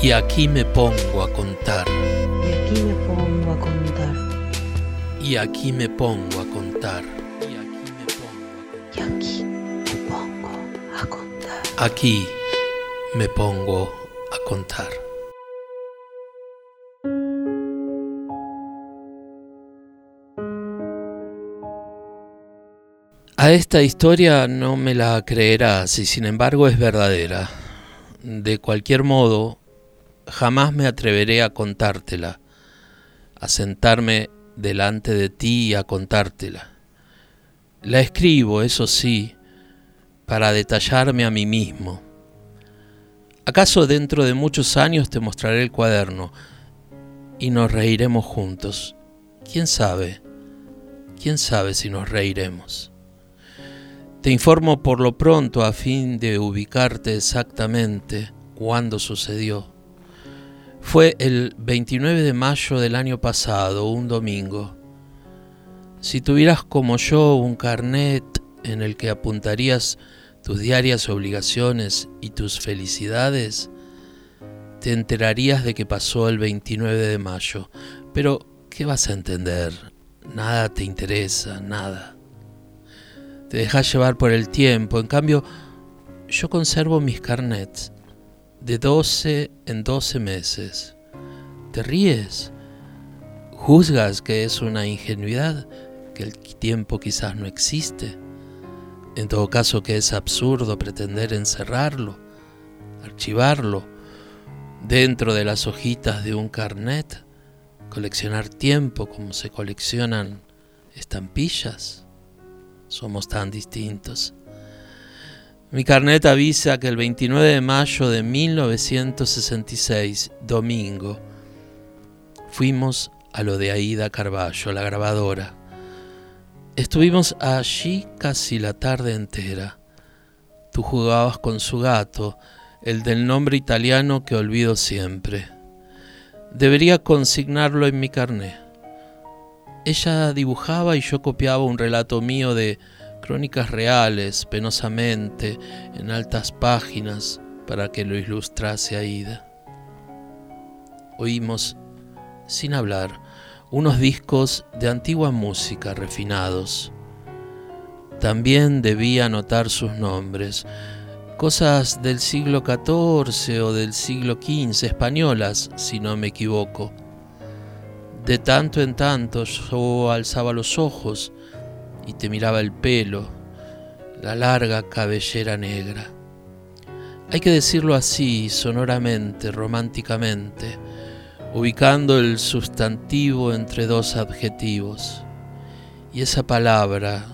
Y aquí me pongo a contar. Y aquí me pongo a contar. Y aquí me pongo a contar. Y aquí me pongo a contar. Aquí me pongo a contar. A esta historia no me la creerás y sin embargo es verdadera. De cualquier modo, jamás me atreveré a contártela, a sentarme delante de ti y a contártela. La escribo, eso sí, para detallarme a mí mismo. ¿Acaso dentro de muchos años te mostraré el cuaderno y nos reiremos juntos? ¿Quién sabe? ¿Quién sabe si nos reiremos? Te informo por lo pronto a fin de ubicarte exactamente cuándo sucedió. Fue el 29 de mayo del año pasado, un domingo. Si tuvieras como yo un carnet en el que apuntarías tus diarias obligaciones y tus felicidades, te enterarías de que pasó el 29 de mayo. Pero, ¿qué vas a entender? Nada te interesa, nada. Te dejas llevar por el tiempo. En cambio, yo conservo mis carnets de 12 en 12 meses. ¿Te ríes? ¿Juzgas que es una ingenuidad? ¿Que el tiempo quizás no existe? En todo caso que es absurdo pretender encerrarlo, archivarlo dentro de las hojitas de un carnet, coleccionar tiempo como se coleccionan estampillas. Somos tan distintos. Mi carnet avisa que el 29 de mayo de 1966, domingo, fuimos a lo de Aida Carballo, la grabadora. Estuvimos allí casi la tarde entera. Tú jugabas con su gato, el del nombre italiano que olvido siempre. Debería consignarlo en mi carnet. Ella dibujaba y yo copiaba un relato mío de crónicas reales, penosamente, en altas páginas, para que lo ilustrase Aida. Oímos, sin hablar, unos discos de antigua música refinados. También debía anotar sus nombres, cosas del siglo XIV o del siglo XV, españolas, si no me equivoco. De tanto en tanto yo alzaba los ojos y te miraba el pelo, la larga cabellera negra. Hay que decirlo así, sonoramente, románticamente, ubicando el sustantivo entre dos adjetivos. Y esa palabra,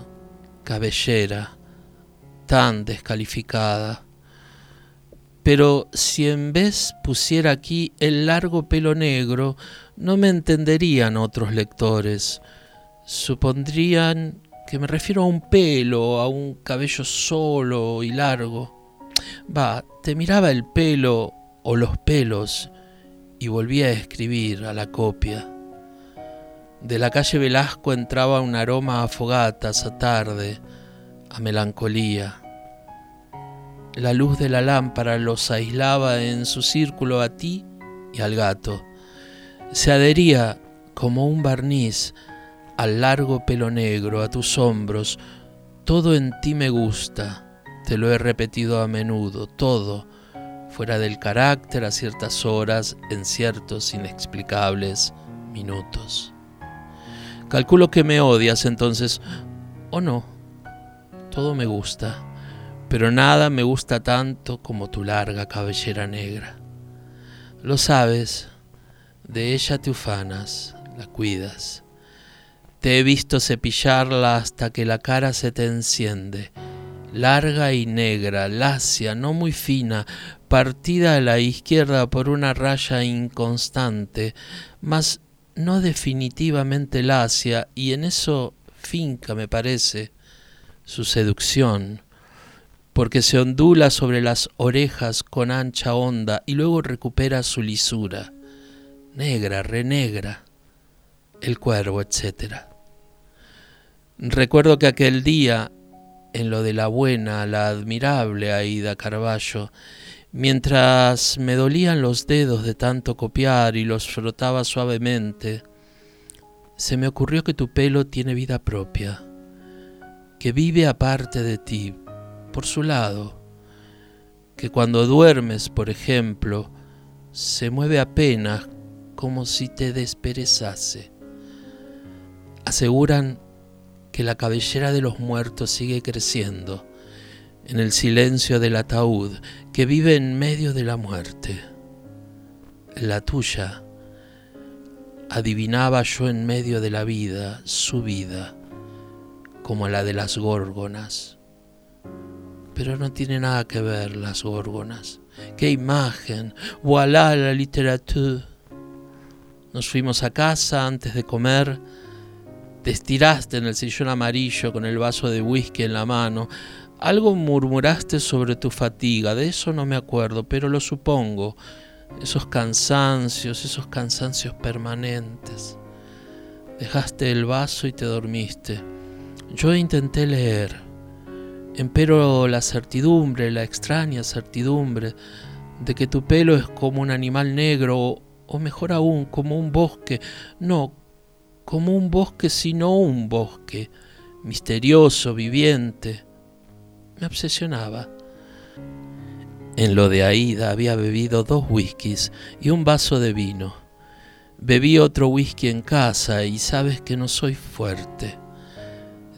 cabellera, tan descalificada. Pero si en vez pusiera aquí el largo pelo negro, no me entenderían otros lectores. Supondrían que me refiero a un pelo, a un cabello solo y largo. Va, te miraba el pelo o los pelos y volvía a escribir a la copia. De la calle Velasco entraba un aroma a fogatas, a tarde, a melancolía. La luz de la lámpara los aislaba en su círculo a ti y al gato. Se adhería como un barniz al largo pelo negro, a tus hombros, todo en ti me gusta, te lo he repetido a menudo, todo, fuera del carácter a ciertas horas, en ciertos inexplicables minutos. Calculo que me odias entonces, o no, todo me gusta, pero nada me gusta tanto como tu larga cabellera negra. Lo sabes, de ella te ufanas, la cuidas te he visto cepillarla hasta que la cara se te enciende, larga y negra, lacia, no muy fina, partida a la izquierda por una raya inconstante, mas no definitivamente lacia, y en eso finca, me parece, su seducción, porque se ondula sobre las orejas con ancha onda y luego recupera su lisura, negra, renegra, el cuervo, etcétera. Recuerdo que aquel día, en lo de la buena, la admirable Aida Carballo, Mientras me dolían los dedos de tanto copiar y los frotaba suavemente, se me ocurrió que tu pelo tiene vida propia, que vive aparte de ti, por su lado, que cuando duermes, por ejemplo, se mueve apenas como si te desperezase. Aseguran que la cabellera de los muertos sigue creciendo en el silencio del ataúd que vive en medio de la muerte. La tuya, adivinaba yo en medio de la vida, su vida, como la de las górgonas. Pero no tiene nada que ver las górgonas. ¡Qué imagen! ¡Voilà la literatura! Nos fuimos a casa antes de comer. Te estiraste en el sillón amarillo con el vaso de whisky en la mano. Algo murmuraste sobre tu fatiga, de eso no me acuerdo, pero lo supongo. Esos cansancios, esos cansancios permanentes. Dejaste el vaso y te dormiste. Yo intenté leer, empero la certidumbre, la extraña certidumbre de que tu pelo es como un animal negro o mejor aún, como un bosque, no, como un bosque sino un bosque, misterioso, viviente, me obsesionaba. En lo de Aida había bebido dos whiskies y un vaso de vino. Bebí otro whisky en casa y sabes que no soy fuerte.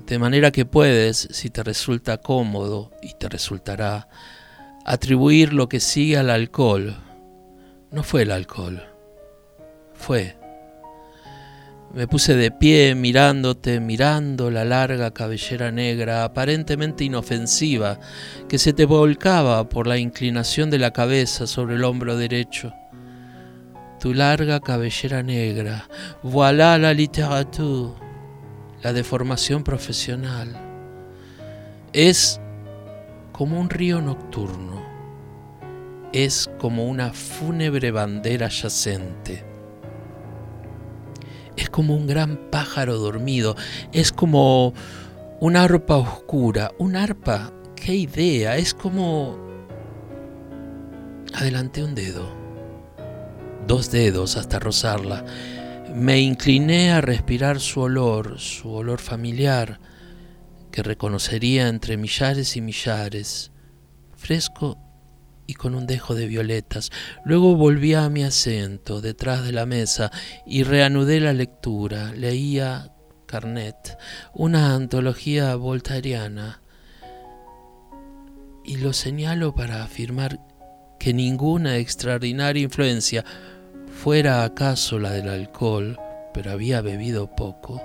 De manera que puedes, si te resulta cómodo, y te resultará, atribuir lo que sigue al alcohol. No fue el alcohol fue. Me puse de pie mirándote, mirando la larga cabellera negra, aparentemente inofensiva, que se te volcaba por la inclinación de la cabeza sobre el hombro derecho. Tu larga cabellera negra, voilà la literatura, la deformación profesional. Es como un río nocturno, es como una fúnebre bandera yacente es como un gran pájaro dormido, es como una arpa oscura, un arpa, qué idea, es como... Adelanté un dedo, dos dedos hasta rozarla. Me incliné a respirar su olor, su olor familiar, que reconocería entre millares y millares, fresco y con un dejo de violetas. Luego volví a mi asiento detrás de la mesa y reanudé la lectura. Leía Carnet, una antología voltairiana. Y lo señalo para afirmar que ninguna extraordinaria influencia, fuera acaso la del alcohol, pero había bebido poco,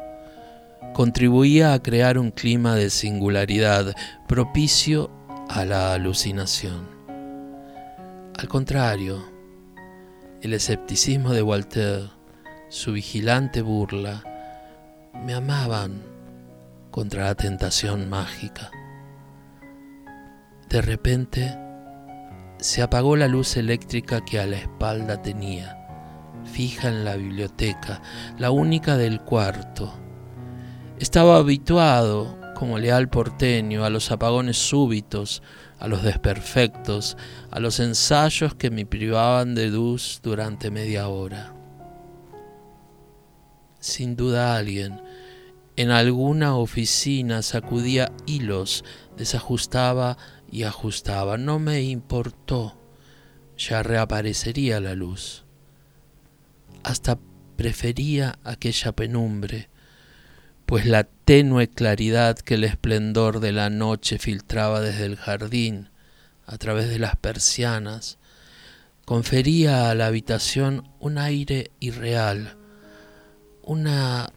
contribuía a crear un clima de singularidad propicio a la alucinación. Al contrario, el escepticismo de Walter, su vigilante burla, me amaban contra la tentación mágica. De repente se apagó la luz eléctrica que a la espalda tenía, fija en la biblioteca, la única del cuarto. Estaba habituado, como leal porteño, a los apagones súbitos, a los desperfectos, a los ensayos que me privaban de luz durante media hora. Sin duda alguien en alguna oficina sacudía hilos, desajustaba y ajustaba. No me importó, ya reaparecería la luz. Hasta prefería aquella penumbre, pues la tenue claridad que el esplendor de la noche filtraba desde el jardín, a través de las persianas, confería a la habitación un aire irreal, una,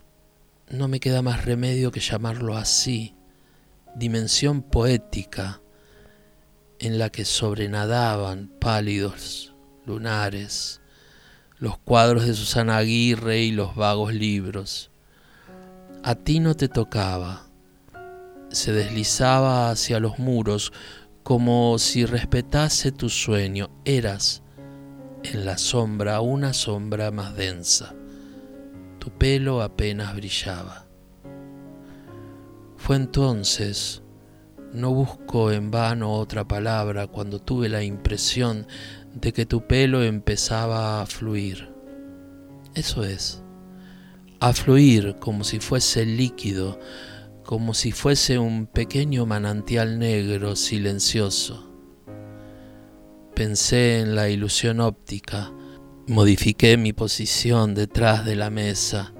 no me queda más remedio que llamarlo así, dimensión poética en la que sobrenadaban pálidos lunares, los cuadros de Susana Aguirre y los vagos libros a ti no te tocaba. Se deslizaba hacia los muros como si respetase tu sueño. Eras en la sombra una sombra más densa. Tu pelo apenas brillaba. Fue entonces, No busco en vano otra palabra cuando tuve la impresión de que tu pelo empezaba a fluir. Eso es, a fluir como si fuese líquido, como si fuese un pequeño manantial negro silencioso. Pensé en la ilusión óptica, modifiqué mi posición detrás de la mesa.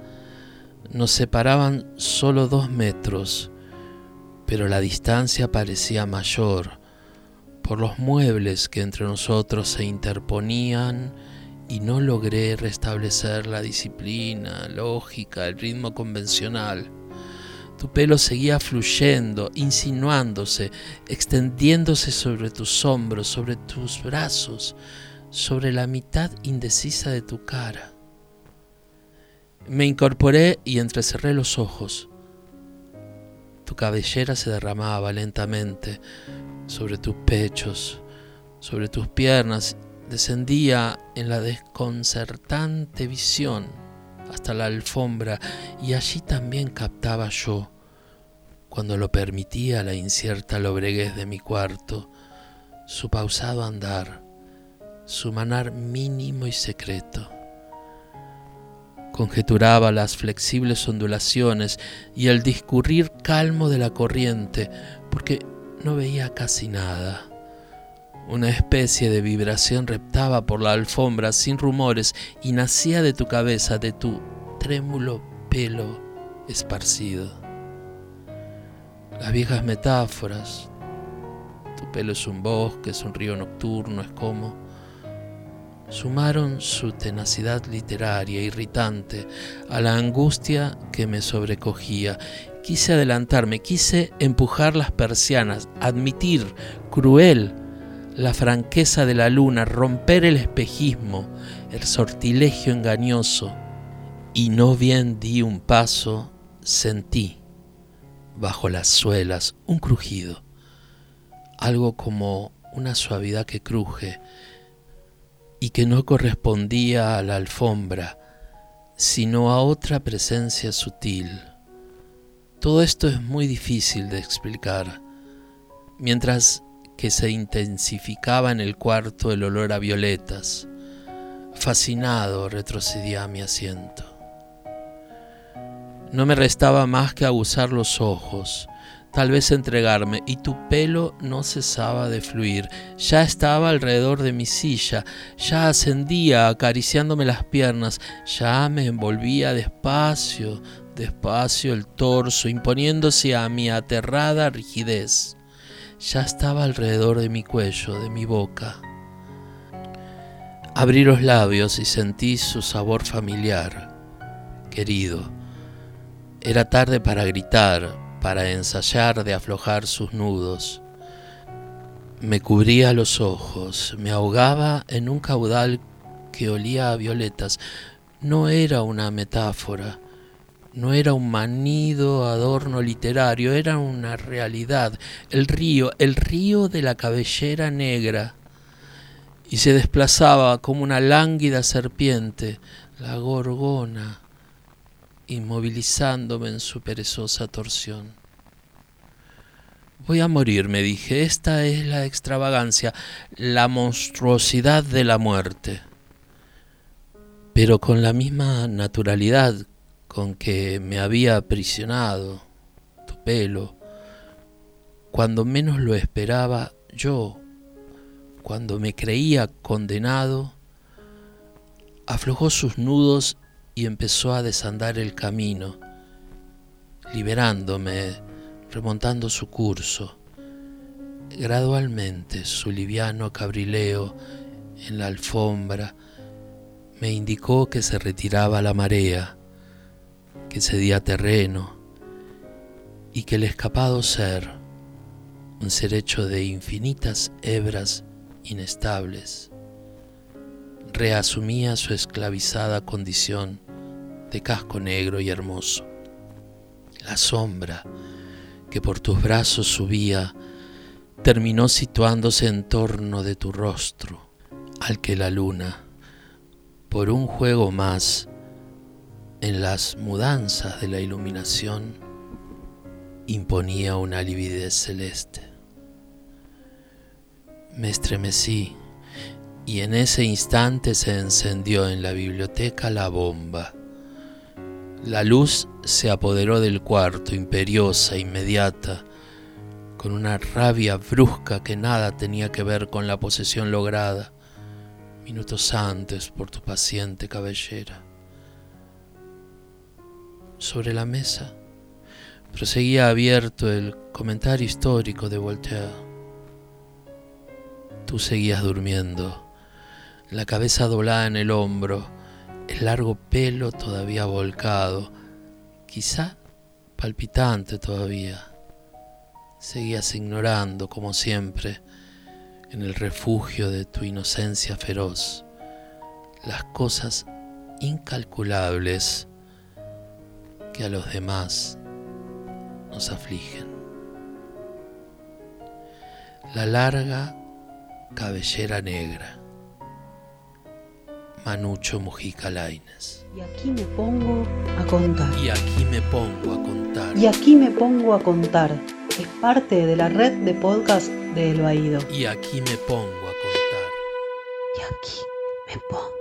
Nos separaban solo dos metros, pero la distancia parecía mayor por los muebles que entre nosotros se interponían y no logré restablecer la disciplina, lógica, el ritmo convencional. Tu pelo seguía fluyendo, insinuándose, extendiéndose sobre tus hombros, sobre tus brazos, sobre la mitad indecisa de tu cara. Me incorporé y entrecerré los ojos. Tu cabellera se derramaba lentamente sobre tus pechos, sobre tus piernas, descendía en la desconcertante visión hasta la alfombra y allí también captaba yo, cuando lo permitía la incierta lobreguez de mi cuarto, su pausado andar, su manar mínimo y secreto. Conjeturaba las flexibles ondulaciones y el discurrir calmo de la corriente, porque no veía casi nada. Una especie de vibración reptaba por la alfombra sin rumores y nacía de tu cabeza, de tu trémulo pelo esparcido. Las viejas metáforas, tu pelo es un bosque, es un río nocturno, es como, sumaron su tenacidad literaria irritante a la angustia que me sobrecogía. Quise adelantarme, quise empujar las persianas, admitir, cruel, la franqueza de la luna, romper el espejismo, el sortilegio engañoso, y no bien di un paso, sentí bajo las suelas un crujido, algo como una suavidad que cruje y que no correspondía a la alfombra, sino a otra presencia sutil. Todo esto es muy difícil de explicar. Mientras que se intensificaba en el cuarto el olor a violetas. Fascinado retrocedí a mi asiento. No me restaba más que abusar los ojos, tal vez entregarme, y tu pelo no cesaba de fluir. Ya estaba alrededor de mi silla, ya ascendía acariciándome las piernas, ya me envolvía despacio, despacio el torso, imponiéndose a mi aterrada rigidez ya estaba alrededor de mi cuello, de mi boca. Abrí los labios y sentí su sabor familiar, querido. Era tarde para gritar, para ensayar de aflojar sus nudos. Me cubría los ojos, me ahogaba en un caudal que olía a violetas. No era una metáfora, no era un manido adorno literario, era una realidad, el río, el río de la cabellera negra, y se desplazaba como una lánguida serpiente, la gorgona, inmovilizándome en su perezosa torsión. Voy a morir, me dije, esta es la extravagancia, la monstruosidad de la muerte. Pero con la misma naturalidad con que me había aprisionado tu pelo, cuando menos lo esperaba yo, cuando me creía condenado, aflojó sus nudos y empezó a desandar el camino, liberándome, remontando su curso. Gradualmente su liviano cabrileo en la alfombra me indicó que se retiraba la marea que cedía terreno y que el escapado ser, un ser hecho de infinitas hebras inestables, reasumía su esclavizada condición de casco negro y hermoso. La sombra que por tus brazos subía terminó situándose en torno de tu rostro, al que la luna, por un juego más, en las mudanzas de la iluminación, imponía una lividez celeste. Me estremecí y en ese instante se encendió en la biblioteca la bomba. La luz se apoderó del cuarto, imperiosa, inmediata, con una rabia brusca que nada tenía que ver con la posesión lograda minutos antes por tu paciente cabellera. Sobre la mesa proseguía abierto el comentario histórico de Voltaire. Tú seguías durmiendo, la cabeza doblada en el hombro, el largo pelo todavía volcado, quizá palpitante todavía. Seguías ignorando, como siempre, en el refugio de tu inocencia feroz, las cosas incalculables que a los demás nos afligen. La larga cabellera negra. Manucho Mujica Laines. Y aquí me pongo a contar. Y aquí me pongo a contar. Y aquí me pongo a contar. Es parte de la red de podcast de El Baído. Y aquí me pongo a contar. Y aquí me pongo.